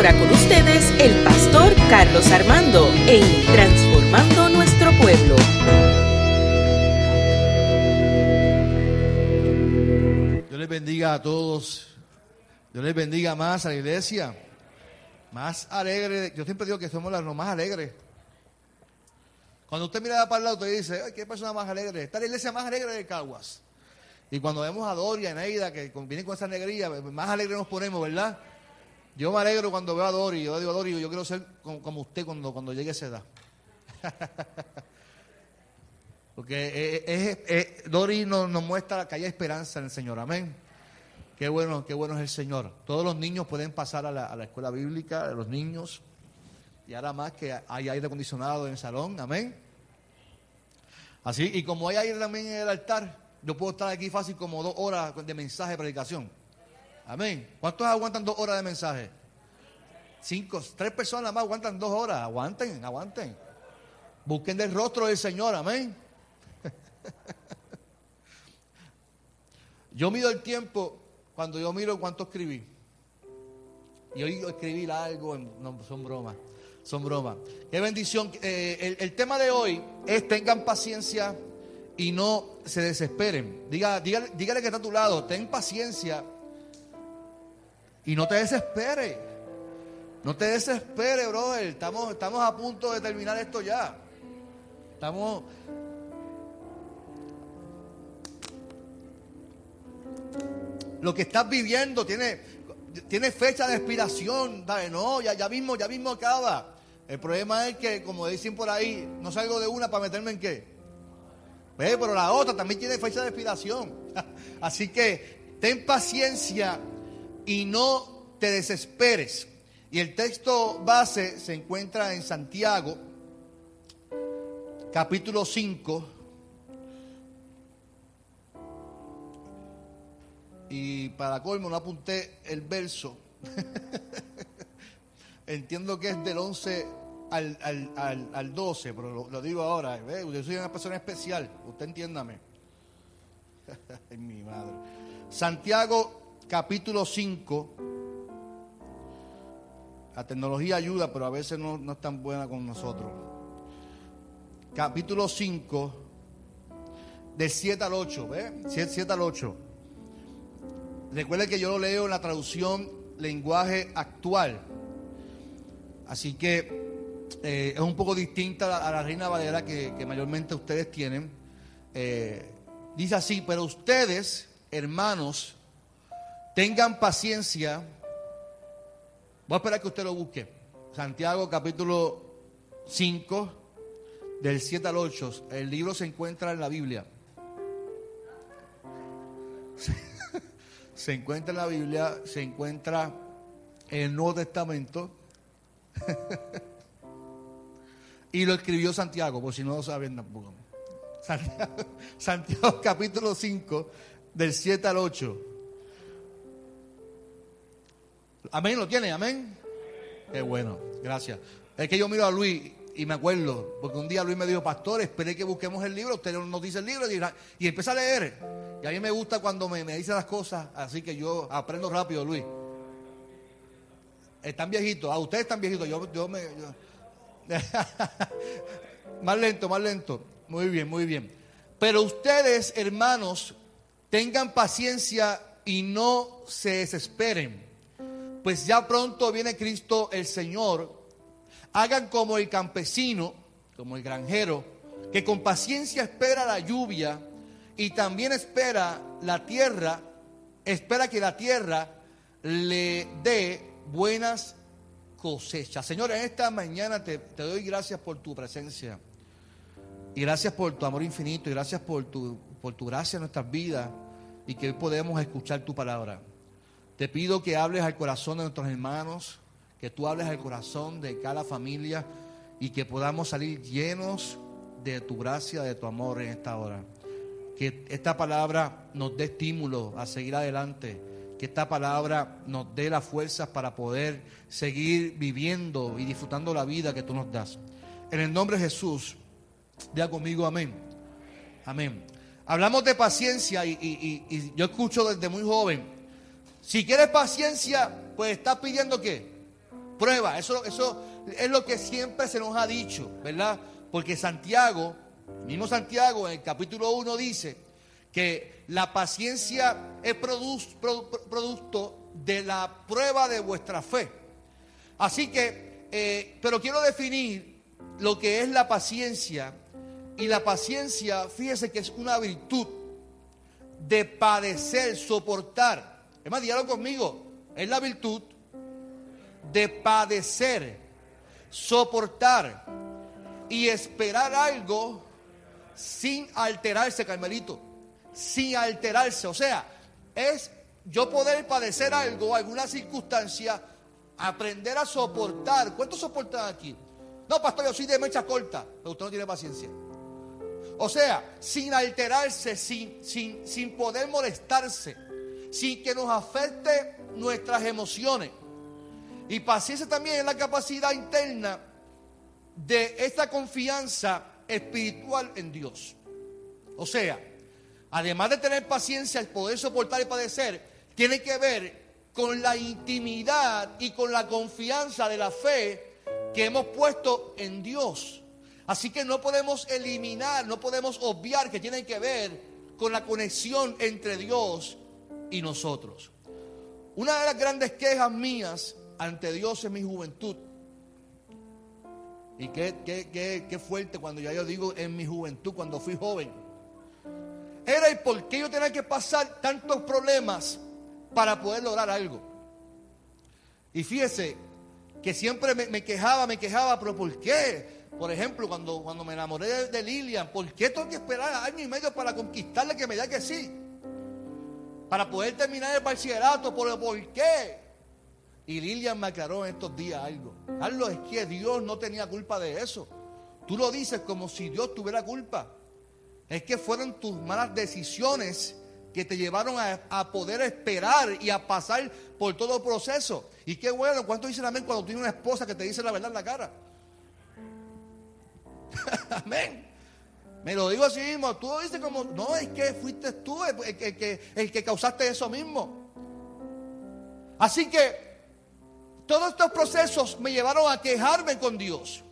ahora con ustedes el pastor Carlos Armando en Transformando Nuestro Pueblo. Dios les bendiga a todos. Dios les bendiga más a la iglesia. Más alegre. Yo siempre digo que somos los más alegres. Cuando usted mira para el lado, usted dice, Ay, ¿qué persona más alegre? Está la iglesia más alegre de Caguas. Y cuando vemos a Doria, a Neida, que vienen con esa alegría, más alegre nos ponemos, ¿verdad? Yo me alegro cuando veo a Dori. Yo digo a Dori, yo quiero ser como, usted cuando, cuando llegue a esa edad. Porque es, Dori nos, muestra que hay esperanza en el Señor. Amén. Qué bueno, qué bueno es el Señor. Todos los niños pueden pasar a la, escuela bíblica, los niños. Y ahora más que hay aire acondicionado en el salón. Amén. Así, y como hay aire también en el altar, yo puedo estar aquí fácil como dos horas de mensaje de predicación. Amén. ¿Cuántos aguantan dos horas de mensaje? Cinco, tres personas más aguantan dos horas. Aguanten, aguanten. Busquen del rostro del Señor. Amén. yo mido el tiempo cuando yo miro cuánto escribí. Y hoy escribí algo, no, son bromas, son bromas. Qué bendición. Eh, el, el tema de hoy es tengan paciencia y no se desesperen. Diga, dígale, dígale que está a tu lado, ten paciencia y no te desespere. No te desespere, brother. Estamos, estamos a punto de terminar esto ya. Estamos. Lo que estás viviendo tiene, tiene fecha de expiración. Dale, no, ya, ya mismo, ya mismo acaba. El problema es que, como dicen por ahí, no salgo de una para meterme en qué. Pero la otra también tiene fecha de expiración. Así que ten paciencia y no te desesperes. Y el texto base se encuentra en Santiago, capítulo 5. Y para colmo no apunté el verso. Entiendo que es del 11 al, al, al, 12, pero lo, digo ahora. Yo soy una persona especial, usted entiéndame. Ay, mi madre. Santiago capítulo 5. La tecnología ayuda, pero a veces no, no es tan buena con nosotros. Capítulo 5, de 7 al 8, ¿ve? 7, 7 al 8. Recuerde que yo lo leo en la traducción lenguaje actual. Así que eh, es un poco distinta a la, Reina Valera que, mayormente ustedes tienen. Eh, dice así, pero ustedes, hermanos, tengan paciencia. Voy a esperar que usted lo busque. Santiago capítulo 5, del 7 al 8. El libro se encuentra en la Biblia. Se encuentra en la Biblia, se encuentra en el Nuevo Testamento. Y lo escribió Santiago, por si no lo saben tampoco. Santiago, capítulo 5, del 7 al 8. Amén, ¿lo tiene? Amén. Qué bueno, gracias. Es que yo miro a Luis y me acuerdo, porque un día Luis me dijo, pastor, esperé que busquemos el libro, usted nos dice el libro y, empieza a leer. Y a mí me gusta cuando me, me dice las cosas, así que yo aprendo rápido, Luis. Están viejitos, a ustedes están viejitos, yo, yo me... más lento, más lento. Muy bien, muy bien. Pero ustedes, hermanos, tengan paciencia y no se desesperen. Pues ya pronto viene Cristo el Señor. Hagan como el campesino, como el granjero, que con paciencia espera la lluvia y también espera la tierra, espera que la tierra le dé buenas cosecha. Señor, en esta mañana te, doy gracias por tu presencia. Y gracias por tu amor infinito. Y gracias por tu, por tu gracia en nuestras vidas. Y que hoy podemos escuchar tu palabra. Te pido que hables al corazón de nuestros hermanos. Que tú hables al corazón de cada familia. Y que podamos salir llenos de tu gracia, de tu amor en esta hora. Que esta palabra nos dé estímulo a seguir adelante que esta palabra nos dé las fuerzas para poder seguir viviendo y disfrutando la vida que tú nos das. En el nombre de Jesús, diga conmigo amén. Amén. Hablamos de paciencia y, yo escucho desde muy joven, si quieres paciencia, pues estás pidiendo qué? prueba. Eso, eso es lo que siempre se nos ha dicho, ¿verdad? Porque Santiago, mismo Santiago en el capítulo 1 dice que la paciencia es producto de la prueba de vuestra fe. Así que, eh, pero quiero definir lo que es la paciencia. Y la paciencia, fíjese que es una virtud de padecer, soportar. Es más, dígalo conmigo, es la virtud de padecer, soportar y esperar algo sin alterarse, Carmelito, sin alterarse. O sea, es yo poder padecer algo, alguna circunstancia, aprender a soportar. ¿Cuánto soportan aquí? No, pastor, yo soy de mecha corta, pero usted no tiene paciencia. O sea, sin alterarse, sin, sin, sin poder molestarse, sin que nos afecte nuestras emociones. Y paciencia también es la capacidad interna de esta confianza espiritual en Dios. O sea, además de tener paciencia, el poder soportar y padecer, tiene que ver con la intimidad y con la confianza de la fe que hemos puesto en Dios. Así que no podemos eliminar, no podemos obviar que tienen que ver con la conexión entre Dios y nosotros. Una de las grandes quejas mías ante Dios en mi juventud, y qué, qué, fuerte cuando ya yo digo en mi juventud, cuando fui joven, era el por qué yo tenía que pasar tantos problemas para poder lograr algo. Y fíjese que siempre me, me quejaba, me quejaba, pero ¿por qué? Por ejemplo, cuando, cuando me enamoré de, Lilian, ¿por qué tengo que esperar año y medio para conquistarle que me diga que sí? Para poder terminar el bachillerato, ¿por, ¿por qué? Y Lilian me aclaró en estos días algo. Carlos, es que Dios no tenía culpa de eso. Tú lo dices como si Dios tuviera culpa. Es que fueron tus malas decisiones que te llevaron a, a, poder esperar y a pasar por todo el proceso. Y qué bueno, ¿cuánto dicen amén cuando tienes una esposa que te dice la verdad en la cara? Amén. Me lo digo así mismo. Tú dices como, no, es que fuiste tú el, que, causaste eso mismo. Así que todos estos procesos me llevaron a quejarme con Dios.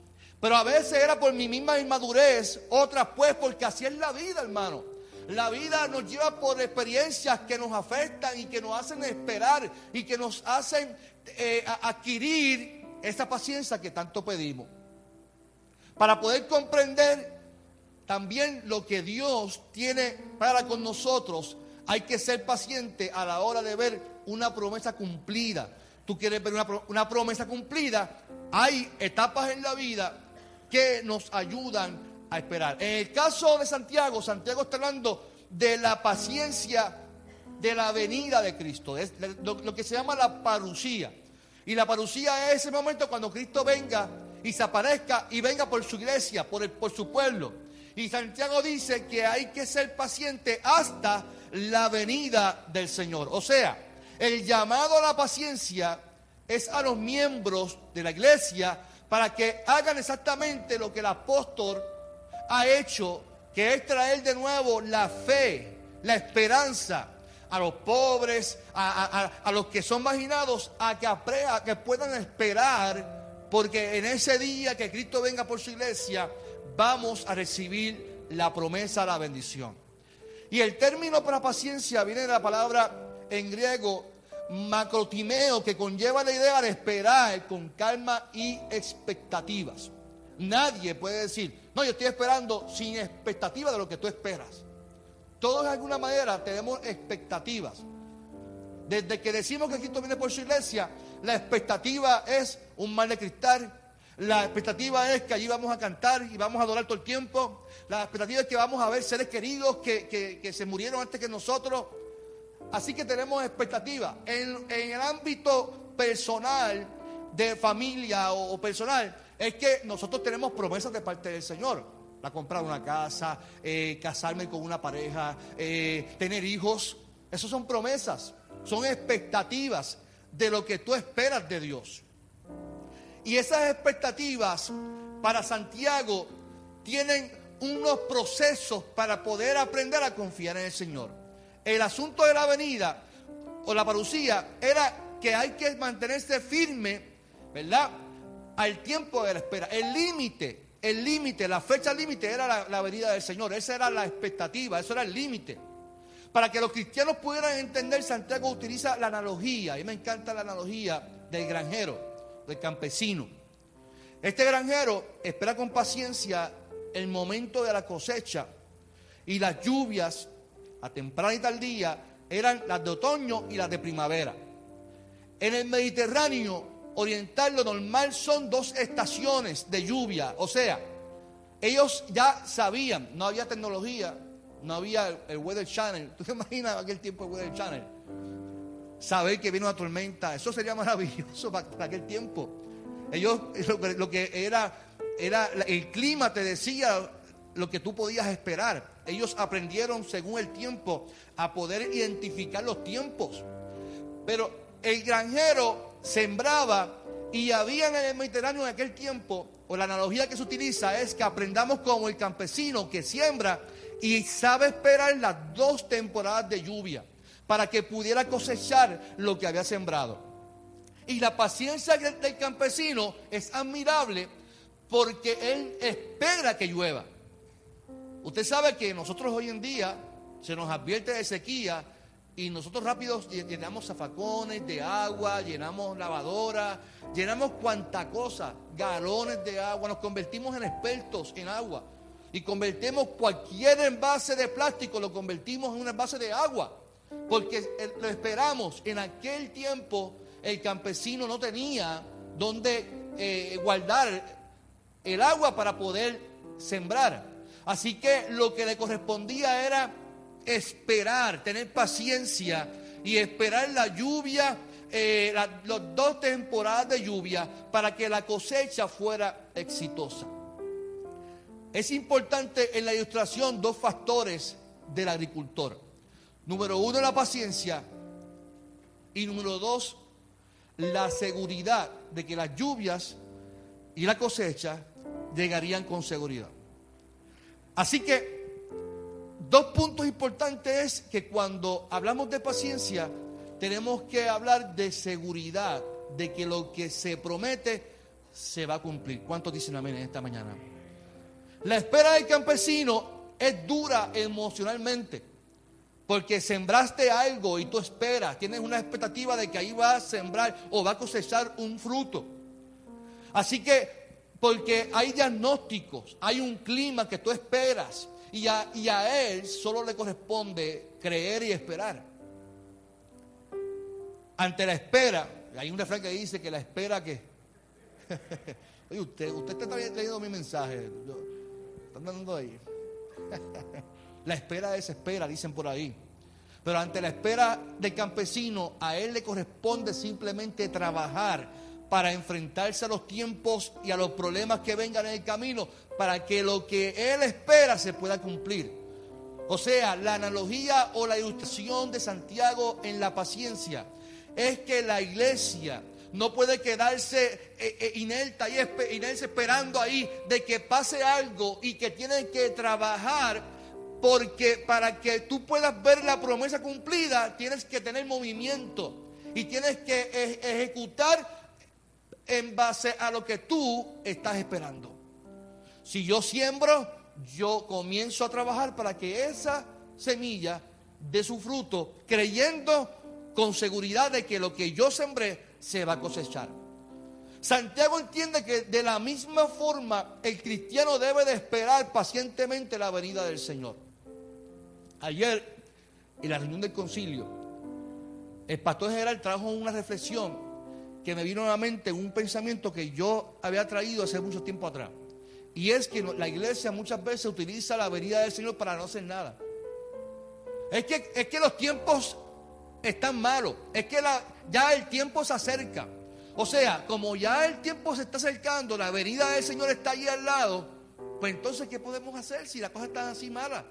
Pero a veces era por mi misma inmadurez, otras pues porque así es la vida, hermano. La vida nos lleva por experiencias que nos afectan y que nos hacen esperar y que nos hacen eh, adquirir esa paciencia que tanto pedimos para poder comprender también lo que Dios tiene para con nosotros, hay que ser paciente a la hora de ver una promesa cumplida. Tú quieres ver una, promesa cumplida, hay etapas en la vida que nos ayudan a esperar. En el caso de Santiago, Santiago está hablando de la paciencia de la venida de Cristo, es lo, que se llama la parucía. Y la parucía es ese momento cuando Cristo venga y se aparezca y venga por su iglesia, por, el, por su pueblo. Y Santiago dice que hay que ser paciente hasta la venida del Señor. O sea, el llamado a la paciencia es a los miembros de la iglesia para que hagan exactamente lo que el apóstol ha hecho, que es traer de nuevo la fe, la esperanza a los pobres, a, los que son marginados, a que, a que puedan esperar porque en ese día que Cristo venga por su iglesia, vamos a recibir la promesa, la bendición. Y el término para paciencia viene de la palabra en griego macrotimeo, que conlleva la idea de esperar con calma y expectativas. Nadie puede decir, no, yo estoy esperando sin expectativa de lo que tú esperas. Todos de alguna manera tenemos expectativas. Desde que decimos que Cristo viene por su iglesia, la expectativa es un mal de cristal. La expectativa es que allí vamos a cantar y vamos a adorar todo el tiempo. La expectativa es que vamos a ver seres queridos que, se murieron antes que nosotros. Así que tenemos expectativa. En, el ámbito personal, de familia o, personal, es que nosotros tenemos promesas de parte del Señor. La comprar una casa, eh, casarme con una pareja, eh, tener hijos. Esas son promesas, son expectativas de lo que tú esperas de Dios. Y esas expectativas para Santiago tienen unos procesos para poder aprender a confiar en el Señor. El asunto de la venida o la parucía era que hay que mantenerse firme ¿verdad? Al tiempo de la espera. El límite, el límite, la fecha límite era la, venida del Señor. Esa era la expectativa, eso era el límite. Para que los cristianos pudieran entender, Santiago utiliza la analogía, a mí me encanta la analogía del granjero, del campesino. Este granjero espera con paciencia el momento de la cosecha y las lluvias a temprana y tardía eran las de otoño y las de primavera. En el Mediterráneo oriental lo normal son dos estaciones de lluvia, o sea, ellos ya sabían, no había tecnología, no había el, Weather Channel. ¿Tú te imaginas aquel tiempo el Weather Channel? Saber que viene una tormenta, eso sería maravilloso para, aquel tiempo. Ellos, lo, que era, era el clima te decía lo que tú podías esperar. Ellos aprendieron según el tiempo a poder identificar los tiempos. Pero el granjero sembraba y había en el Mediterráneo en aquel tiempo, o la analogía que se utiliza es que aprendamos como el campesino que siembra y sabe esperar las dos temporadas de lluvia para que pudiera cosechar lo que había sembrado. Y la paciencia del campesino es admirable porque él espera que llueva. Usted sabe que nosotros hoy en día se nos advierte de sequía y nosotros rápido llenamos zafacones de agua, llenamos lavadoras, llenamos cuanta cosa, galones de agua, nos convertimos en expertos en agua y convertimos cualquier envase de plástico, lo convertimos en un envase de agua. Porque lo esperamos. En aquel tiempo el campesino no tenía donde eh, guardar el agua para poder sembrar. Así que lo que le correspondía era esperar, tener paciencia y esperar la lluvia, eh, las dos temporadas de lluvia para que la cosecha fuera exitosa. Es importante en la ilustración dos factores del agricultor. Número uno, la paciencia. Y número dos, la seguridad de que las lluvias y la cosecha llegarían con seguridad. Así que dos puntos importantes es que cuando hablamos de paciencia, tenemos que hablar de seguridad, de que lo que se promete se va a cumplir. ¿Cuántos dicen amén en esta mañana? La espera del campesino es dura emocionalmente. Porque sembraste algo y tú esperas, tienes una expectativa de que ahí va a sembrar o va a cosechar un fruto. Así que, porque hay diagnósticos, hay un clima que tú esperas y a, él solo le corresponde creer y esperar. Ante la espera, hay un refrán que dice que la espera que... Oye, usted, usted está leyendo mi mensaje. la espera desespera, dicen por ahí. Pero ante la espera del campesino, a él le corresponde simplemente trabajar para enfrentarse a los tiempos y a los problemas que vengan en el camino, para que lo que él espera se pueda cumplir. O sea, la analogía o la ilustración de Santiago en la paciencia es que la iglesia no puede quedarse eh, eh, inerta y esperando ahí de que pase algo y que tienen que trabajar porque para que tú puedas ver la promesa cumplida tienes que tener movimiento y tienes que e, ejecutar en base a lo que tú estás esperando. Si yo siembro, yo comienzo a trabajar para que esa semilla dé su fruto, creyendo con seguridad de que lo que yo sembré se va a cosechar. Santiago entiende que de la misma forma el cristiano debe de esperar pacientemente la venida del Señor. Ayer, en la reunión del concilio, el pastor general trajo una reflexión que me vino a la mente un pensamiento que yo había traído hace mucho tiempo atrás. Y es que la iglesia muchas veces utiliza la venida del Señor para no hacer nada. Es que, es que los tiempos están malos. Es que ya el tiempo se acerca. O sea, como ya el tiempo se está acercando, la venida del Señor está ahí al lado, pues entonces, ¿qué podemos hacer si la cosa está así mala?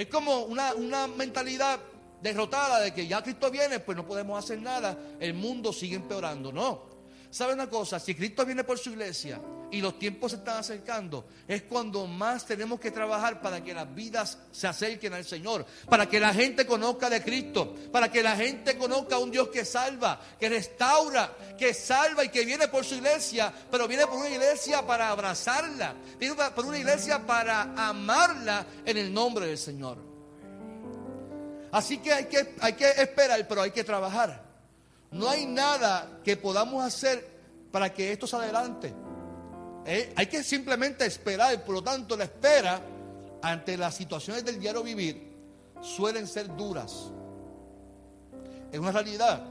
Es como una, una mentalidad derrotada de que ya Cristo viene, pues no podemos hacer nada, el mundo sigue empeorando. No. ¿Sabe una cosa? Si Cristo viene por su iglesia y los tiempos se están acercando, es cuando más tenemos que trabajar para que las vidas se acerquen al Señor, para que la gente conozca de Cristo, para que la gente conozca a un Dios que salva, que restaura, que salva y que viene por su iglesia, pero viene por una iglesia para abrazarla, viene por una iglesia para amarla en el nombre del Señor. Así que hay que, hay que esperar, pero hay que trabajar. No hay nada que podamos hacer para que esto se adelante. Eh, hay que simplemente esperar. Por lo tanto, la espera ante las situaciones del diario vivir suelen ser duras. Es una realidad.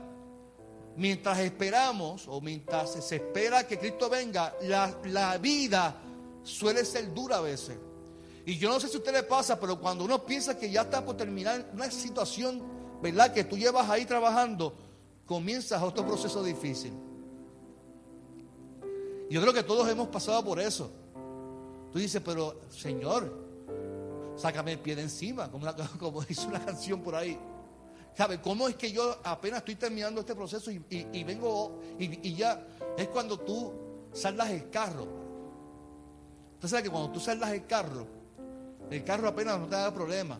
Mientras esperamos o mientras se espera que Cristo venga, la, la vida suele ser dura a veces. Y yo no sé si a usted le pasa, pero cuando uno piensa que ya está por terminar una situación, ¿verdad? Que tú llevas ahí trabajando, comienzas otro proceso difícil. Yo creo que todos hemos pasado por eso. Tú dices, pero Señor, sácame el pie de encima, como, como dice una canción por ahí. ¿Sabe cómo es que yo apenas estoy terminando este proceso y, vengo y, ya es cuando tú saldas el carro? Usted sabe que cuando tú saldas el carro, el carro apenas no te da problema.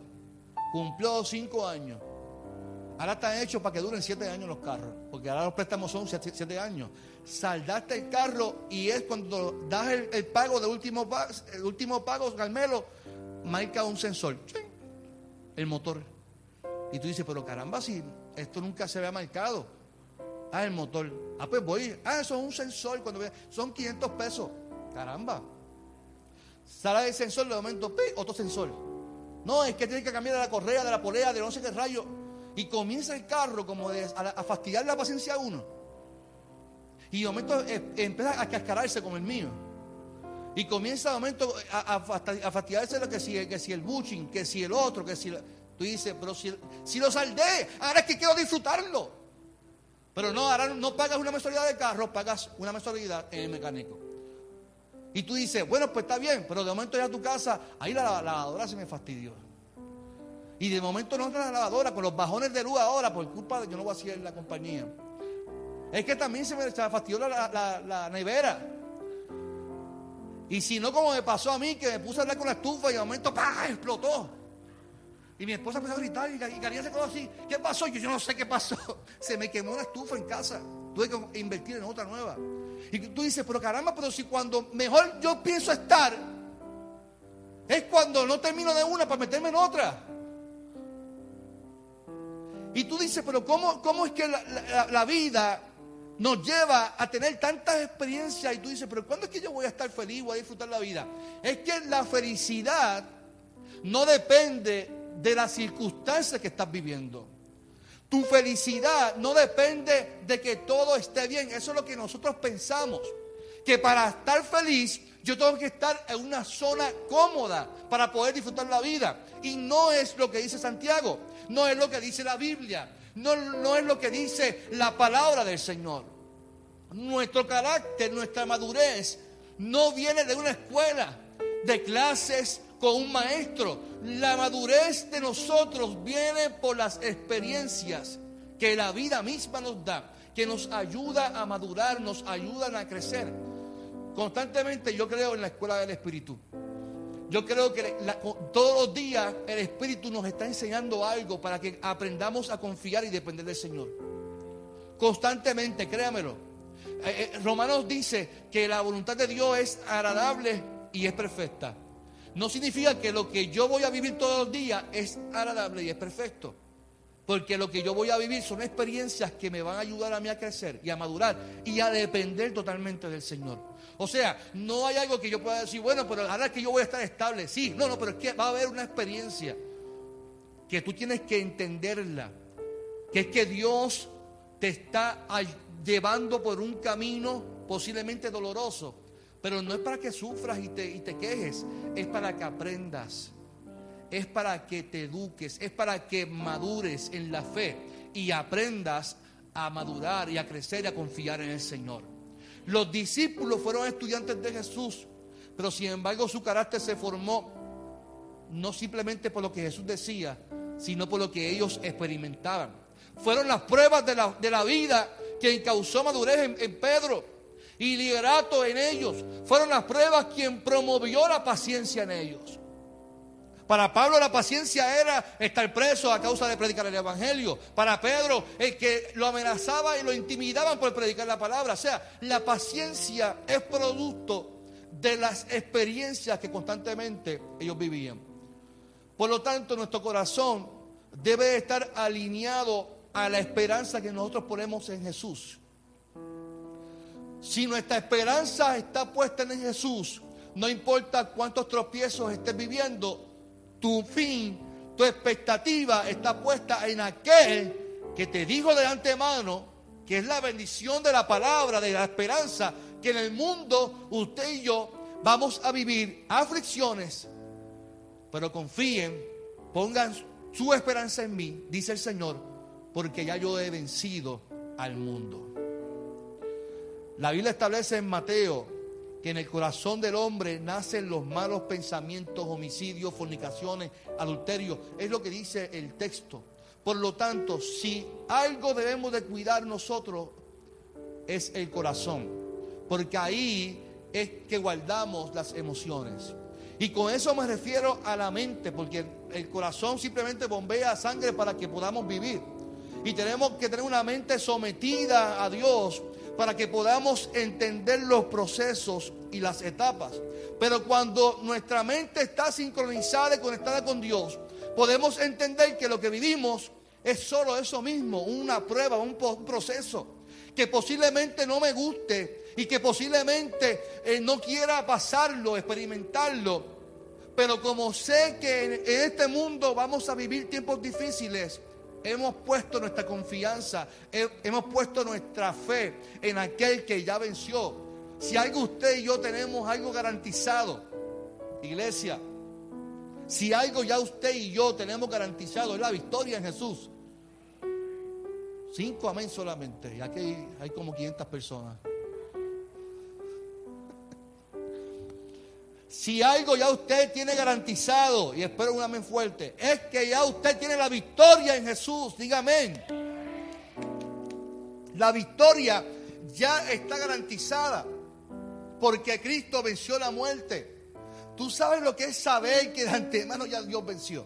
Cumplió cinco años. Ahora están hechos para que duren siete años los carros, porque ahora los préstamos son siete, años. Saldaste el carro y es cuando das el, pago de último, el último pago, Carmelo, marca un sensor, el motor. Y tú dices, pero caramba, si esto nunca se había marcado. Ah, el motor. Ah, pues voy. Ah, eso es un sensor. Cuando son 500 pesos. Caramba. Sale el sensor, de momento, otro sensor. No, es que tiene que cambiar la correa, de la polea, de no sé qué rayo. Y comienza el carro como a, fastidiar la paciencia a uno. Y de momento eh, empieza a cascararse como el mío. Y comienza de momento a, fastidiarse lo que si, el buching, que si el otro, que si... Tú dices, pero si, si lo saldé, ahora es que quiero disfrutarlo. Pero no, ahora no pagas una mensualidad de carro, pagas una mensualidad en el mecánico. Y tú dices, bueno, pues está bien, pero de momento ya a tu casa, ahí la lavadora se me fastidió. Y de momento no entra la lavadora con los bajones de luz ahora por culpa de yo no voy a hacer la compañía. Es que también se me fastidió la, nevera. Y si no, como me pasó a mí, que me puse a hablar con la estufa y de momento ¡pah! explotó. Y mi esposa empezó a gritar y, y se quedó así. ¿Qué pasó? Yo, yo no sé qué pasó. Se me quemó una estufa en casa. Tuve que invertir en otra nueva. Y tú dices, pero caramba, pero si cuando mejor yo pienso estar, es cuando no termino de una para meterme en otra. Y tú dices, pero ¿cómo, cómo es que la, vida nos lleva a tener tantas experiencias? Y tú dices, pero ¿cuándo es que yo voy a estar feliz, voy a disfrutar la vida? Es que la felicidad no depende de las circunstancias que estás viviendo. Tu felicidad no depende de que todo esté bien. Eso es lo que nosotros pensamos. Que para estar feliz yo tengo que estar en una zona cómoda para poder disfrutar la vida. Y no es lo que dice Santiago, no es lo que dice la Biblia, no, no es lo que dice la palabra del Señor. Nuestro carácter, nuestra madurez, no viene de una escuela, de clases con un maestro. La madurez de nosotros viene por las experiencias que la vida misma nos da, que nos ayuda a madurar, nos ayudan a crecer. Constantemente yo creo en la escuela del Espíritu. Yo creo que todos los días el Espíritu nos está enseñando algo para que aprendamos a confiar y depender del Señor. Constantemente, créamelo. Eh, eh, Romanos dice que la voluntad de Dios es agradable y es perfecta. No significa que lo que yo voy a vivir todos los días es agradable y es perfecto. Porque lo que yo voy a vivir son experiencias que me van a ayudar a mí a crecer y a madurar y a depender totalmente del Señor. O sea, no hay algo que yo pueda decir, bueno, pero ahora que yo voy a estar estable. Sí, no, no, pero es que va a haber una experiencia que tú tienes que entenderla. Que es que Dios te está llevando por un camino posiblemente doloroso. Pero no es para que sufras y te, y te quejes, es para que aprendas. Es para que te eduques, es para que madures en la fe y aprendas a madurar y a crecer y a confiar en el Señor. Los discípulos fueron estudiantes de Jesús, pero sin embargo su carácter se formó no simplemente por lo que Jesús decía, sino por lo que ellos experimentaban. Fueron las pruebas de la, de la vida quien causó madurez en, en Pedro y liderato en ellos. Fueron las pruebas quien promovió la paciencia en ellos. Para Pablo la paciencia era estar preso a causa de predicar el Evangelio. Para Pedro el que lo amenazaba y lo intimidaban por predicar la palabra. O sea, la paciencia es producto de las experiencias que constantemente ellos vivían. Por lo tanto, nuestro corazón debe estar alineado a la esperanza que nosotros ponemos en Jesús. Si nuestra esperanza está puesta en Jesús, no importa cuántos tropiezos estés viviendo, tu fin, tu expectativa está puesta en aquel que te dijo de antemano que es la bendición de la palabra, de la esperanza, que en el mundo usted y yo vamos a vivir aflicciones, pero confíen, pongan su esperanza en mí, dice el Señor, porque ya yo he vencido al mundo. La Biblia establece en Mateo que en el corazón del hombre nacen los malos pensamientos, homicidios, fornicaciones, adulterios. Es lo que dice el texto. Por lo tanto, si algo debemos de cuidar nosotros, es el corazón. Porque ahí es que guardamos las emociones. Y con eso me refiero a la mente, porque el corazón simplemente bombea sangre para que podamos vivir. Y tenemos que tener una mente sometida a Dios para que podamos entender los procesos y las etapas. Pero cuando nuestra mente está sincronizada y conectada con Dios, podemos entender que lo que vivimos es solo eso mismo, una prueba, un, proceso que posiblemente no me guste y que posiblemente eh, no quiera pasarlo, experimentarlo. Pero como sé que en este mundo vamos a vivir tiempos difíciles, Hemos puesto nuestra confianza, hemos puesto nuestra fe en aquel que ya venció. Si algo usted y yo tenemos algo garantizado, iglesia, si algo ya usted y yo tenemos garantizado es la victoria en Jesús. Cinco amén solamente, y aquí hay como 500 personas. Si algo ya usted tiene garantizado, y espero un amén fuerte, es que ya usted tiene la victoria en Jesús. Diga. La victoria ya está garantizada porque Cristo venció la muerte. Tú sabes lo que es saber que de antemano ya Dios venció.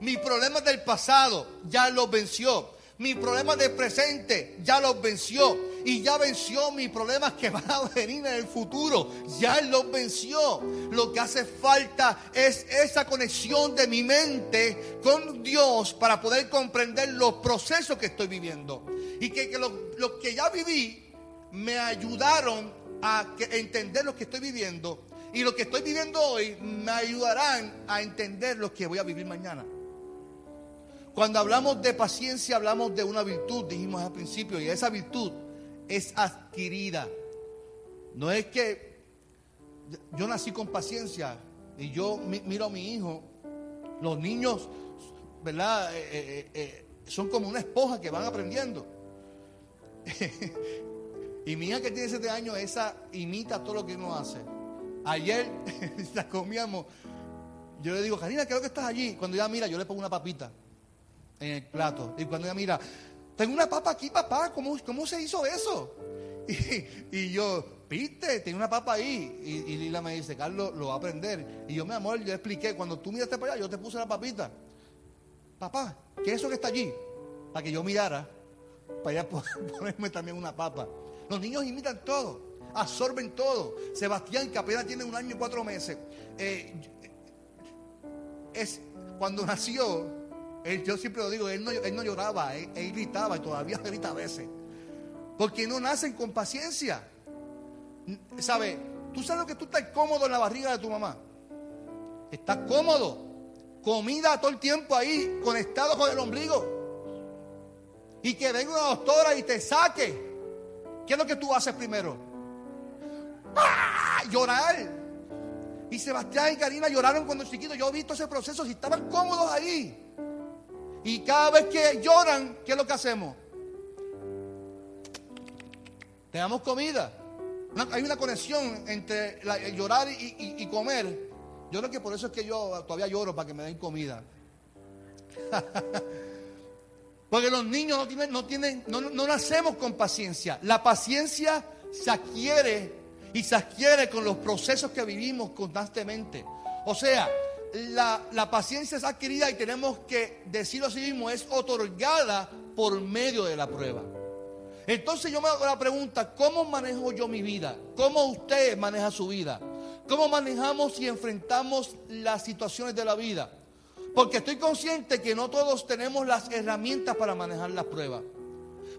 Mis problemas del pasado ya los venció. Mis problemas del presente ya los venció y ya venció mis problemas que van a venir en el futuro. Ya los venció. Lo que hace falta es esa conexión de mi mente con Dios para poder comprender los procesos que estoy viviendo. Y que, que los que ya viví me ayudaron a entender lo que estoy viviendo. Y lo que estoy viviendo hoy me ayudarán a entender lo que voy a vivir mañana. Cuando hablamos de paciencia, hablamos de una virtud, dijimos al principio, y esa virtud es adquirida. No es que yo nací con paciencia y yo miro a mi hijo, los niños, ¿verdad? Eh, eh, eh, son como una esponja que van aprendiendo. y mi hija que tiene 7 años, esa imita todo lo que uno hace. Ayer la comíamos. Yo le digo, Karina, creo que estás allí. Cuando ella mira, yo le pongo una papita en el plato. Y cuando ella mira, tengo una papa aquí, papá, ¿cómo, cómo se hizo eso? Y, yo, viste, tengo una papa ahí. Y, Lila me dice, Carlos, lo va a aprender. Y yo, mi amor, yo expliqué, cuando tú miraste para allá, yo te puse la papita. Papá, ¿qué es eso que está allí? Para que yo mirara, para allá ponerme también una papa. Los niños imitan todo, absorben todo. Sebastián, que apenas tiene un año y cuatro meses, eh, es cuando nació, yo siempre lo digo, él no, lloraba, él, gritaba y todavía grita a veces. Porque no nacen con paciencia. ¿Sabe? Tú sabes que tú estás cómodo en la barriga de tu mamá. Estás cómodo. Comida todo el tiempo ahí, conectado con el ombligo. Y que venga una doctora y te saque. ¿Qué es lo que tú haces primero? ¡Ah! Llorar. Y Sebastián y Karina lloraron cuando chiquitos. Yo he visto ese proceso y estaban cómodos ahí. Y cada vez que lloran, ¿qué es lo que hacemos? Te comida. hay una conexión entre llorar y, comer. Yo creo que por eso es que yo todavía lloro para que me den comida. Porque los niños no tienen, no tienen, no, no nacemos con paciencia. La paciencia se adquiere y se adquiere con los procesos que vivimos constantemente. O sea, la, la, paciencia es adquirida y tenemos que decirlo así mismo, es otorgada por medio de la prueba. Entonces yo me hago la pregunta, ¿cómo manejo yo mi vida? ¿Cómo usted maneja su vida? ¿Cómo manejamos y enfrentamos las situaciones de la vida? Porque estoy consciente que no todos tenemos las herramientas para manejar las pruebas.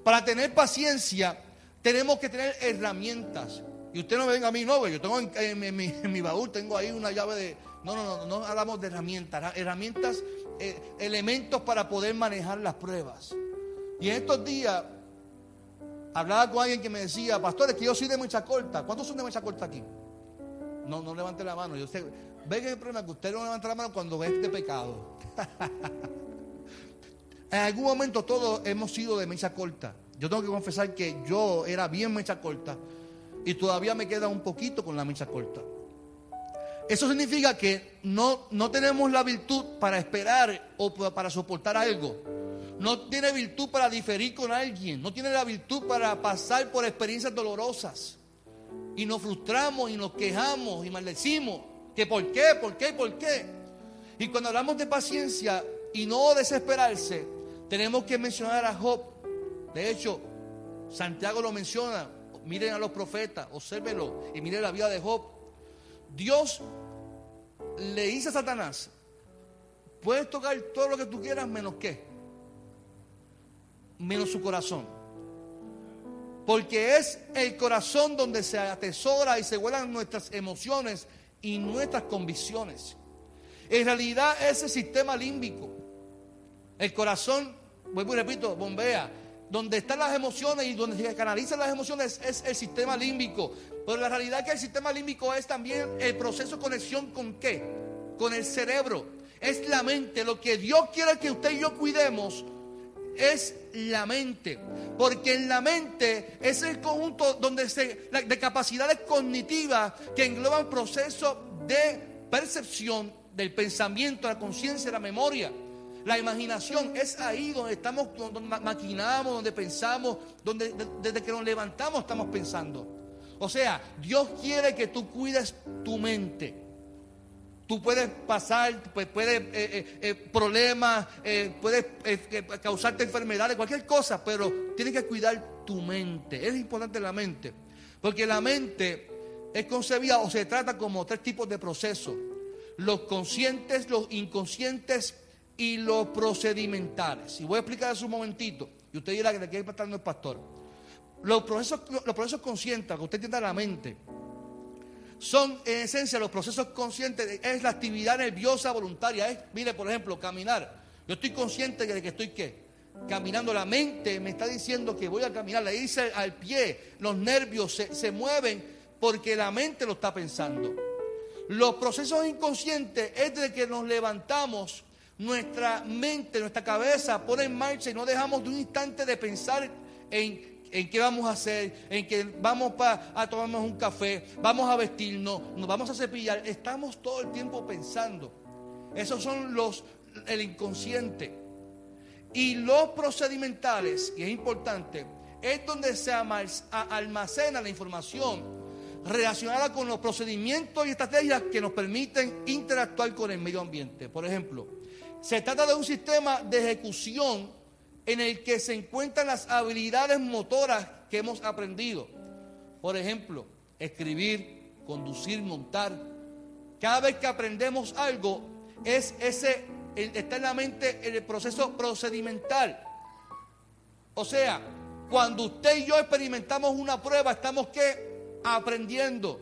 Para tener paciencia tenemos que tener herramientas. Y usted no me venga a mí, no, yo tengo en, mi, baúl, tengo ahí una llave de... No, no, no, no hablamos de herramientas, herramientas, eh, elementos para poder manejar las pruebas. Y en estos días hablaba con alguien que me decía, pastor, es que yo soy de mecha corta. ¿Cuántos son de mecha corta aquí? No, no levante la mano. Yo sé, ve que el problema que usted no levanta la mano cuando ve este pecado. en algún momento todos hemos sido de mecha corta. Yo tengo que confesar que yo era bien mecha corta y todavía me queda un poquito con la mecha corta. Eso significa que no, no tenemos la virtud para esperar o para soportar algo. No tiene virtud para diferir con alguien. No tiene la virtud para pasar por experiencias dolorosas. Y nos frustramos y nos quejamos y maldecimos. Que por qué, por qué, por qué. Y cuando hablamos de paciencia y no desesperarse, tenemos que mencionar a Job. De hecho, Santiago lo menciona. Miren a los profetas, obsérvenlo y miren la vida de Job. Dios le dice a Satanás, puedes tocar todo lo que tú quieras menos qué, menos su corazón. Porque es el corazón donde se atesora y se vuelan nuestras emociones y nuestras convicciones. En realidad ese sistema límbico, el corazón, vuelvo y repito, bombea, donde están las emociones y donde se canalizan las emociones es el sistema límbico. Pero la realidad es que el sistema límbico es también el proceso de conexión con qué? Con el cerebro. Es la mente. Lo que Dios quiere que usted y yo cuidemos es la mente. Porque en la mente es el conjunto donde se, de capacidades cognitivas que engloban procesos de percepción del pensamiento, la conciencia, la memoria. La imaginación es ahí donde estamos, donde maquinamos, donde pensamos, donde desde que nos levantamos estamos pensando. O sea, Dios quiere que tú cuides tu mente. Tú puedes pasar, pues puedes eh, eh, eh, problemas, puedes causarte enfermedades, cualquier cosa, pero tienes que cuidar tu mente. Es importante la mente, porque la mente es concebida o se trata como tres tipos de procesos: los conscientes, los inconscientes y los procedimentales. Y voy a explicar eso un momentito. Y usted dirá que de qué no es pastor. Los procesos, los procesos conscientes, que usted entienda la mente, son en esencia los procesos conscientes, es la actividad nerviosa voluntaria. Es, mire, por ejemplo, caminar. Yo estoy consciente de que estoy qué? Caminando. La mente me está diciendo que voy a caminar. Le dice al pie, los nervios se, se mueven porque la mente lo está pensando. Los procesos inconscientes es de que nos levantamos nuestra mente, nuestra cabeza pone en marcha y no dejamos de un instante de pensar en, en qué vamos a hacer, en que vamos a tomarnos un café, vamos a vestirnos, nos vamos a cepillar. Estamos todo el tiempo pensando. Esos son los, el inconsciente. Y los procedimentales, y es importante, es donde se almacena la información relacionada con los procedimientos y estrategias que nos permiten interactuar con el medio ambiente. Por ejemplo, se trata de un sistema de ejecución en el que se encuentran las habilidades motoras que hemos aprendido. Por ejemplo, escribir, conducir, montar. Cada vez que aprendemos algo, es ese, está en el proceso procedimental. O sea, cuando usted y yo experimentamos una prueba, estamos que aprendiendo.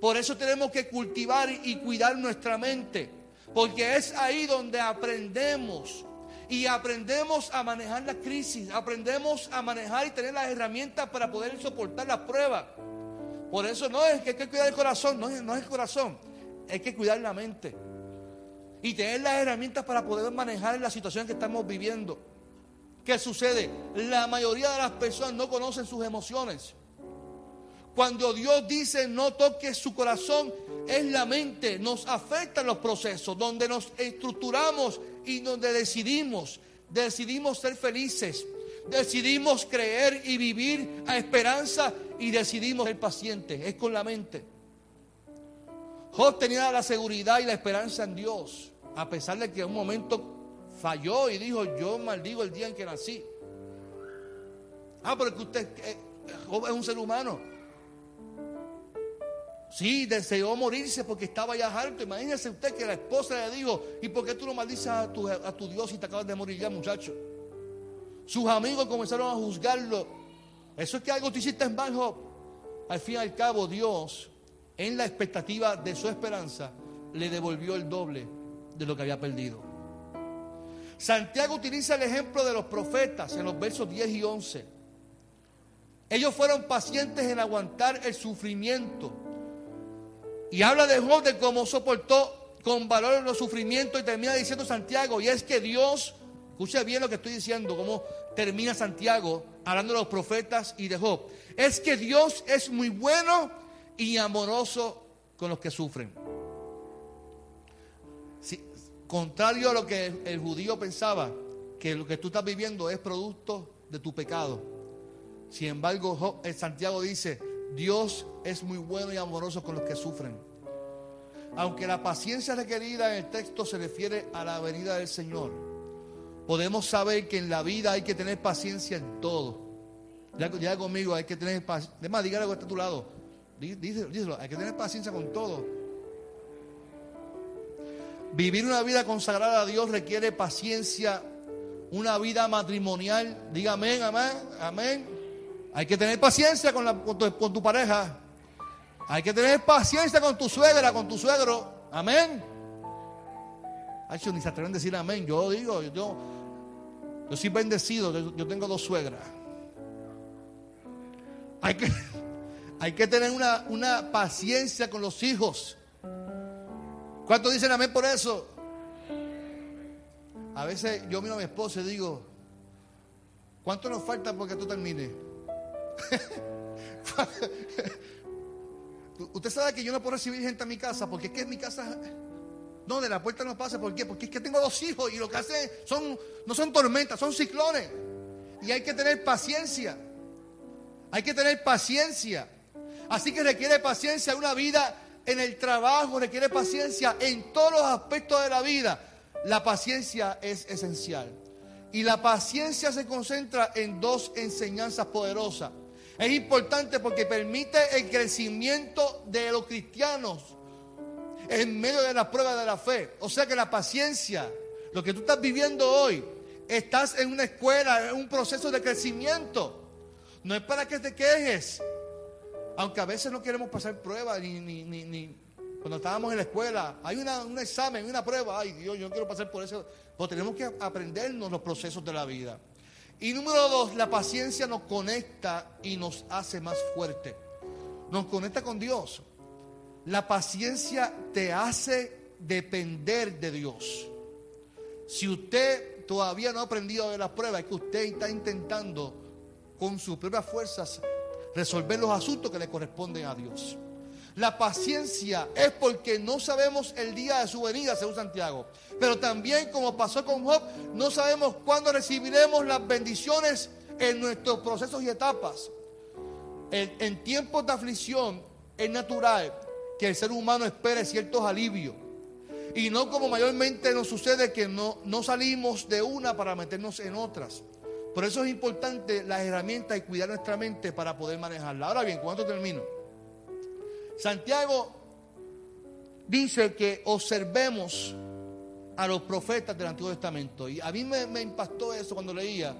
Por eso tenemos que cultivar y cuidar nuestra mente. Porque es ahí donde aprendemos. Y aprendemos a manejar la crisis. Aprendemos a manejar y tener las herramientas para poder soportar las pruebas. Por eso no es que hay que cuidar el corazón. No no es el corazón. Hay que cuidar la mente. Y tener las herramientas para poder manejar la situación que estamos viviendo. ¿Qué sucede? La mayoría de las personas no conocen sus emociones. Cuando Dios dice no toque su corazón, es la mente, nos afectan los procesos, donde nos estructuramos y donde decidimos decidimos ser felices, decidimos creer y vivir a esperanza y decidimos ser pacientes. Es con la mente. Job tenía la seguridad y la esperanza en Dios, a pesar de que en un momento falló y dijo, yo maldigo el día en que nací. Ah, pero que usted eh, Job es un ser humano. Sí, deseó morirse porque estaba ya harto. Imagínese usted que la esposa le dijo, ¿y por qué tú no maldices a tu, a tu Dios y te acabas de morir ya, muchacho? Sus amigos comenzaron a juzgarlo. Eso es que algo tú hiciste en mal. Al fin y al cabo, Dios, en la expectativa de su esperanza, le devolvió el doble de lo que había perdido. Santiago utiliza el ejemplo de los profetas en los versos 10 y 11. Ellos fueron pacientes en aguantar el sufrimiento y habla de Job de cómo soportó con valor los sufrimientos y termina diciendo Santiago, y es que Dios, escucha bien lo que estoy diciendo, cómo termina Santiago hablando de los profetas y de Job. Es que Dios es muy bueno y amoroso con los que sufren. contrario a lo que el judío pensaba, que lo que tú estás viviendo es producto de tu pecado. Sin embargo, Santiago dice, Dios es muy bueno y amoroso con los que sufren. Aunque la paciencia requerida en el texto se refiere a la venida del Señor, podemos saber que en la vida hay que tener paciencia en todo. Ya, conmigo, hay que tener paciencia. Además, dígale que está a tu lado. Díselo, hay que tener paciencia con todo. Vivir una vida consagrada a Dios requiere paciencia. Una vida matrimonial, diga amén, amén, amén. Hay que tener paciencia con, tu, pareja. Hay que tener paciencia con tu suegra, con tu suegro. Amén. Ay, ni se atreven a decir amén. Yo digo, yo, yo soy bendecido. Yo, tengo dos suegras. Hay que, hay que tener una, una paciencia con los hijos. ¿Cuántos dicen amén por eso? A veces yo miro a mi esposa y digo, ¿cuánto nos falta porque tú termines? Usted sabe que yo no puedo recibir gente a mi casa porque es que en mi casa no, de la puerta no pasa. ¿Por qué? Porque es que tengo dos hijos y lo que hacen son, no son tormentas, son ciclones. Y hay que tener paciencia. Hay que tener paciencia. Así que requiere paciencia una vida en el trabajo, requiere paciencia en todos los aspectos de la vida. La paciencia es esencial. Y la paciencia se concentra en dos enseñanzas poderosas. Es importante porque permite el crecimiento de los cristianos en medio de la prueba de la fe. O sea que la paciencia, lo que tú estás viviendo hoy, estás en una escuela, en un proceso de crecimiento. No es para que te quejes. Aunque a veces no queremos pasar pruebas, ni, ni, ni, cuando estábamos en la escuela, hay un examen, una prueba, ay Dios, yo no quiero pasar por eso. Pero tenemos que aprendernos los procesos de la vida. Y número dos, la paciencia nos conecta y nos hace más fuerte. Nos conecta con Dios. La paciencia te hace depender de Dios. Si usted todavía no ha aprendido de las pruebas, es que usted está intentando con sus propias fuerzas resolver los asuntos que le corresponden a Dios. La paciencia es porque no sabemos el día de su venida, según Santiago. Pero también, como pasó con Job, no sabemos cuándo recibiremos las bendiciones en nuestros procesos y etapas. En, tiempos de aflicción es natural que el ser humano espere ciertos alivios. Y no como mayormente nos sucede que no, no salimos de una para meternos en otras. Por eso es importante las herramientas y cuidar nuestra mente para poder manejarla. Ahora bien, ¿cuánto termino? Santiago dice que observemos a los profetas del Antiguo Testamento. Y a mí me, impactó eso cuando leía,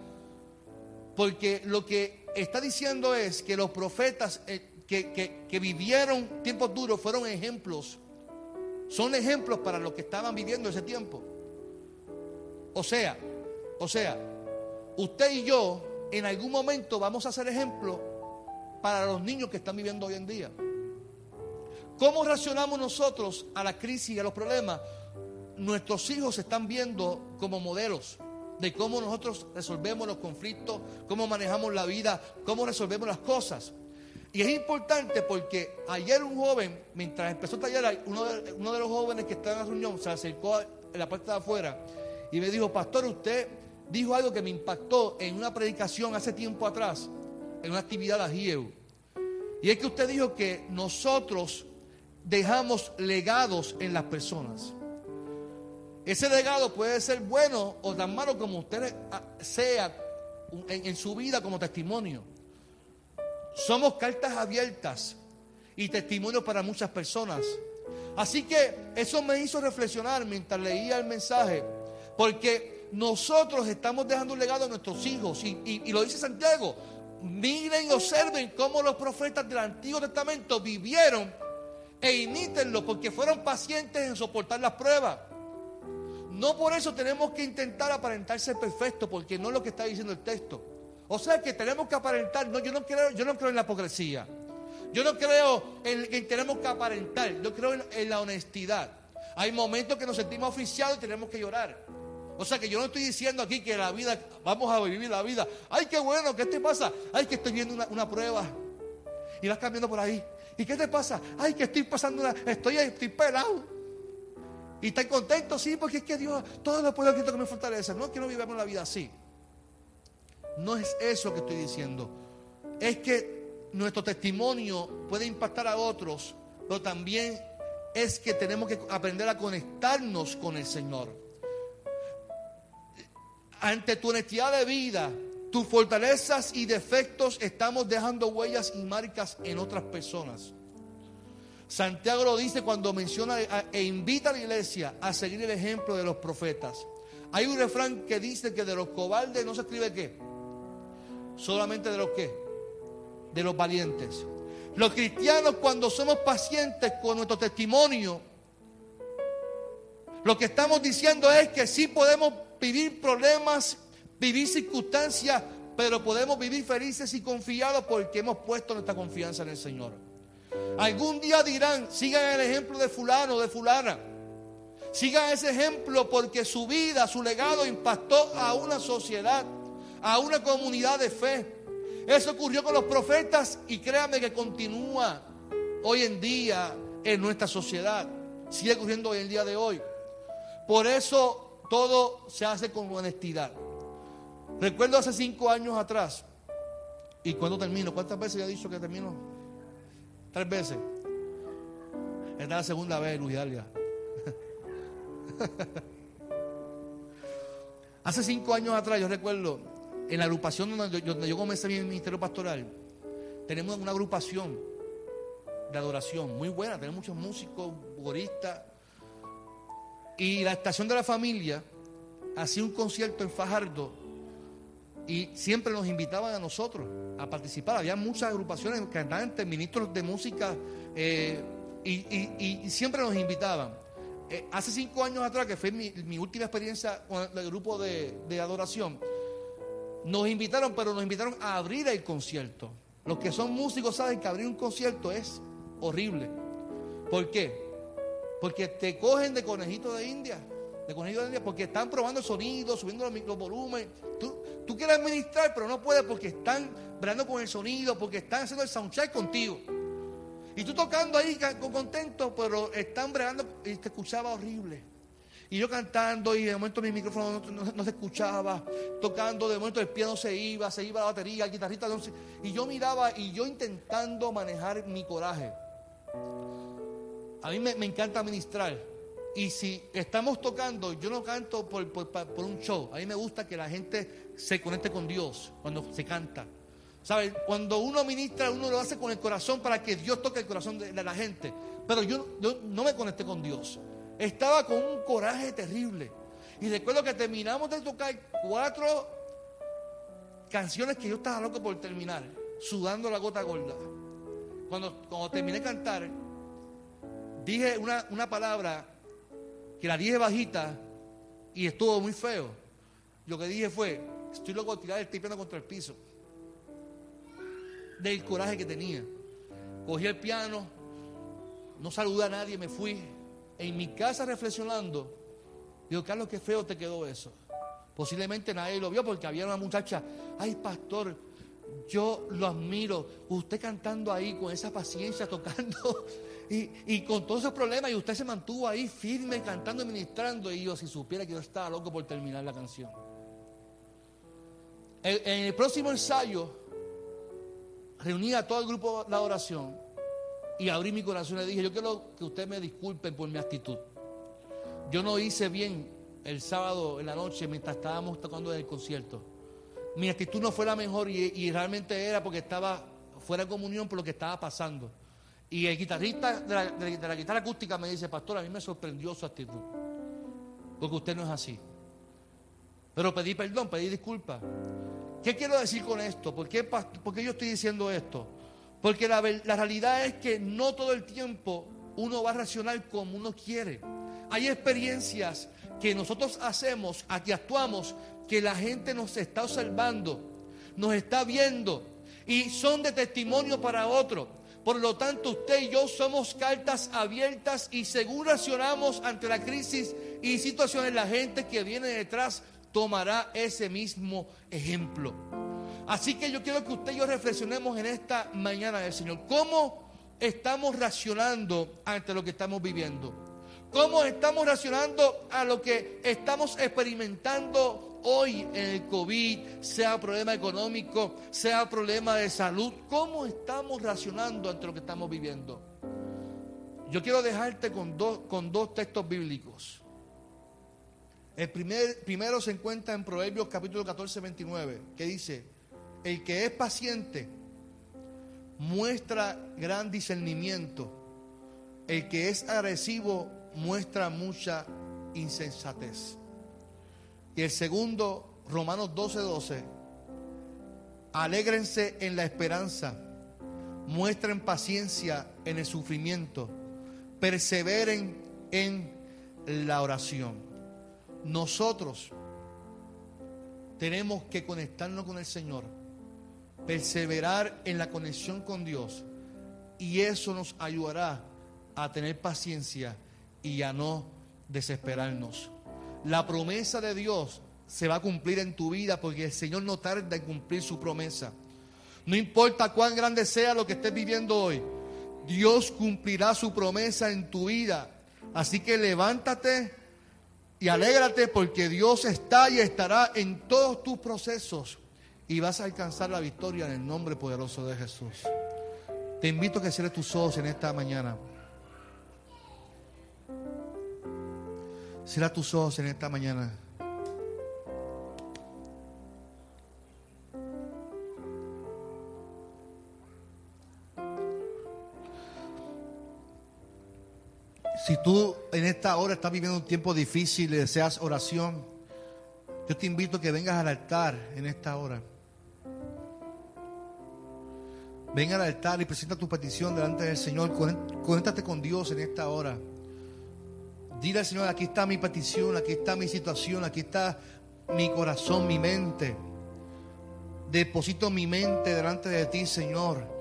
porque lo que está diciendo es que los profetas eh, que, que vivieron tiempos duros fueron ejemplos, son ejemplos para los que estaban viviendo ese tiempo. O sea, o sea, usted y yo en algún momento vamos a ser ejemplo para los niños que están viviendo hoy en día. ¿Cómo reaccionamos nosotros a la crisis y a los problemas? Nuestros hijos se están viendo como modelos de cómo nosotros resolvemos los conflictos, cómo manejamos la vida, cómo resolvemos las cosas. Y es importante porque ayer un joven, mientras empezó el taller, uno de, los jóvenes que estaba en la reunión se acercó a la parte de afuera y me dijo, pastor, usted dijo algo que me impactó en una predicación hace tiempo atrás, en una actividad de Agieu. Y es que usted dijo que nosotros dejamos legados en las personas. Ese legado puede ser bueno o tan malo como usted sea en, su vida como testimonio. Somos cartas abiertas y testimonios para muchas personas. Así que eso me hizo reflexionar mientras leía el mensaje, porque nosotros estamos dejando un legado a nuestros hijos y, y lo dice Santiago, miren y observen cómo los profetas del Antiguo Testamento vivieron e imítenlo porque fueron pacientes en soportar las pruebas. No por eso tenemos que intentar aparentar ser perfecto, porque no es lo que está diciendo el texto. O sea que tenemos que aparentar. No, yo no creo, yo no creo en la hipocresía. Yo no creo en que tenemos que aparentar. Yo creo en, la honestidad. Hay momentos que nos sentimos oficiados y tenemos que llorar. O sea que yo no estoy diciendo aquí que la vida, vamos a vivir la vida. Ay, qué bueno, ¿qué te pasa? Ay, que estoy viendo una, prueba. Y vas cambiando por ahí. ¿Y qué te pasa? Ay, que estoy pasando una, estoy, estoy pelado. Y están contentos, sí, porque es que Dios, todo lo puedo que me fortalece. No que no vivamos la vida así. No es eso que estoy diciendo. Es que nuestro testimonio puede impactar a otros, pero también es que tenemos que aprender a conectarnos con el Señor. Ante tu honestidad de vida, tus fortalezas y defectos estamos dejando huellas y marcas en otras personas. Santiago lo dice cuando menciona e invita a la iglesia a seguir el ejemplo de los profetas. Hay un refrán que dice que de los cobardes no se escribe qué, solamente de los qué, de los valientes. Los cristianos cuando somos pacientes con nuestro testimonio, lo que estamos diciendo es que sí podemos vivir problemas, vivir circunstancias, pero podemos vivir felices y confiados porque hemos puesto nuestra confianza en el Señor. Algún día dirán, sigan el ejemplo de fulano, de fulana. Sigan ese ejemplo porque su vida, su legado impactó a una sociedad, a una comunidad de fe. Eso ocurrió con los profetas y créanme que continúa hoy en día en nuestra sociedad. Sigue ocurriendo en día de hoy. Por eso todo se hace con honestidad. Recuerdo hace cinco años atrás. ¿Y cuando termino? ¿Cuántas veces ya he dicho que termino? Tres veces. Esta es la segunda vez, Luis Dalia. Hace cinco años atrás, yo recuerdo, en la agrupación donde yo, comencé mi ministerio pastoral, tenemos una agrupación de adoración muy buena, tenemos muchos músicos, goristas. Y la estación de la familia hacía un concierto en Fajardo y siempre nos invitaban a nosotros a participar. Había muchas agrupaciones, cantantes, ministros de música, eh, y, siempre nos invitaban. Eh, hace cinco años atrás, que fue mi, última experiencia con el grupo de, de, adoración, nos invitaron, pero nos invitaron a abrir el concierto. Los que son músicos saben que abrir un concierto es horrible. ¿Por qué? Porque te cogen de conejito de India de conejito de India porque están probando el sonido, subiendo los, microvolúmenes. Tú, tú quieres administrar, pero no puedes porque están brando con el sonido, porque están haciendo el soundcheck contigo. Y tú tocando ahí contento, pero están bregando y te escuchaba horrible. Y yo cantando y de momento mi micrófono no, se escuchaba, tocando, de momento el piano se iba, se iba la batería, el guitarrista no se, Y yo miraba y yo intentando manejar mi coraje. A mí me, me encanta administrar. Y si estamos tocando, yo no canto por, un show. A mí me gusta que la gente se conecte con Dios cuando se canta. ¿Sabes? Cuando uno ministra, uno lo hace con el corazón para que Dios toque el corazón de, la gente. Pero yo, no me conecté con Dios. Estaba con un coraje terrible. Y recuerdo que terminamos de tocar cuatro canciones que yo estaba loco por terminar, sudando la gota gorda. Cuando, cuando terminé de cantar, dije una, una palabra que la dije bajita y estuvo muy feo. Lo que dije fue, estoy loco de tirar el piano contra el piso. Del coraje que tenía. Cogí el piano, no saludé a nadie, me fui. En mi casa reflexionando, digo, Carlos, qué feo te quedó eso. Posiblemente nadie lo vio porque había una muchacha, ay pastor, yo lo admiro. Usted cantando ahí con esa paciencia, tocando y, con todos esos problemas, y usted se mantuvo ahí firme, cantando y ministrando. Y yo, si supiera que yo estaba loco por terminar la canción. En el próximo ensayo, reuní a todo el grupo de la oración y abrí mi corazón y le dije, yo quiero que ustedes me disculpen por mi actitud. Yo no hice bien el sábado en la noche mientras estábamos tocando en el concierto. Mi actitud no fue la mejor y, realmente era porque estaba fuera de comunión por lo que estaba pasando. Y el guitarrista de la, de la guitarra acústica me dice, pastor, a mí me sorprendió su actitud. Porque usted no es así. Pero pedí perdón, pedí disculpas. ¿Qué quiero decir con esto? ¿Por qué, yo estoy diciendo esto? Porque la, la, realidad es que no todo el tiempo uno va a reaccionar como uno quiere. Hay experiencias que nosotros hacemos, aquí actuamos, que la gente nos está observando, nos está viendo y son de testimonio para otro. Por lo tanto, usted y yo somos cartas abiertas y según reaccionamos ante la crisis y situaciones, la gente que viene detrás tomará ese mismo ejemplo. Así que yo quiero que usted y yo reflexionemos en esta mañana del Señor. ¿Cómo estamos reaccionando ante lo que estamos viviendo? ¿Cómo estamos reaccionando a lo que estamos experimentando hoy en el COVID, sea problema económico, sea problema de salud? ¿Cómo estamos reaccionando ante lo que estamos viviendo? Yo quiero dejarte con dos, con dos textos bíblicos. El primer, primero se encuentra en Proverbios capítulo 14, 29, que dice, el que es paciente muestra gran discernimiento, el que es agresivo muestra mucha insensatez. Y el segundo, Romanos 12, 12, alégrense en la esperanza, muestren paciencia en el sufrimiento, perseveren en la oración. Nosotros tenemos que conectarnos con el Señor, perseverar en la conexión con Dios y eso nos ayudará a tener paciencia y a no desesperarnos. La promesa de Dios se va a cumplir en tu vida porque el Señor no tarda en cumplir su promesa. No importa cuán grande sea lo que estés viviendo hoy, Dios cumplirá su promesa en tu vida. Así que levántate y alégrate porque Dios está y estará en todos tus procesos y vas a alcanzar la victoria en el nombre poderoso de Jesús. Te invito a que cierres tus ojos en esta mañana. Cierra tus ojos en esta mañana. Si tú en esta hora estás viviendo un tiempo difícil y deseas oración, yo te invito a que vengas al altar en esta hora. Venga al altar y presenta tu petición delante del Señor. Conéctate con Dios en esta hora. Dile al Señor, aquí está mi petición, aquí está mi situación, aquí está mi corazón, mi mente. Deposito mi mente delante de ti, Señor.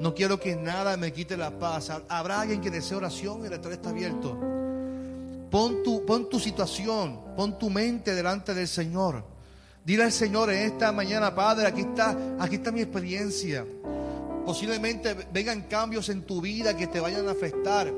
No quiero que nada me quite la paz. Habrá alguien que desee oración, el altar está abierto. Pon tu, pon tu situación, pon tu mente delante del Señor. Dile al Señor en esta mañana, Padre, aquí está, aquí está mi experiencia. Posiblemente vengan cambios en tu vida que te vayan a afectar.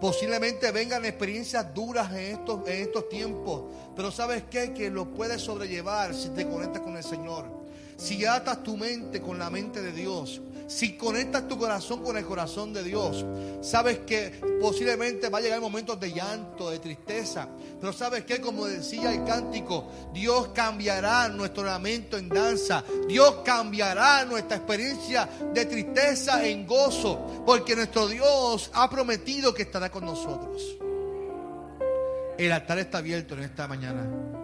Posiblemente vengan experiencias duras en estos, en estos tiempos. Pero ¿sabes qué? Que lo puedes sobrellevar si te conectas con el Señor. Si atas tu mente con la mente de Dios si conectas tu corazón con el corazón de Dios, sabes que posiblemente va a llegar momentos de llanto, de tristeza. Pero sabes que, como decía el cántico, Dios cambiará nuestro lamento en danza. Dios cambiará nuestra experiencia de tristeza en gozo. Porque nuestro Dios ha prometido que estará con nosotros. El altar está abierto en esta mañana.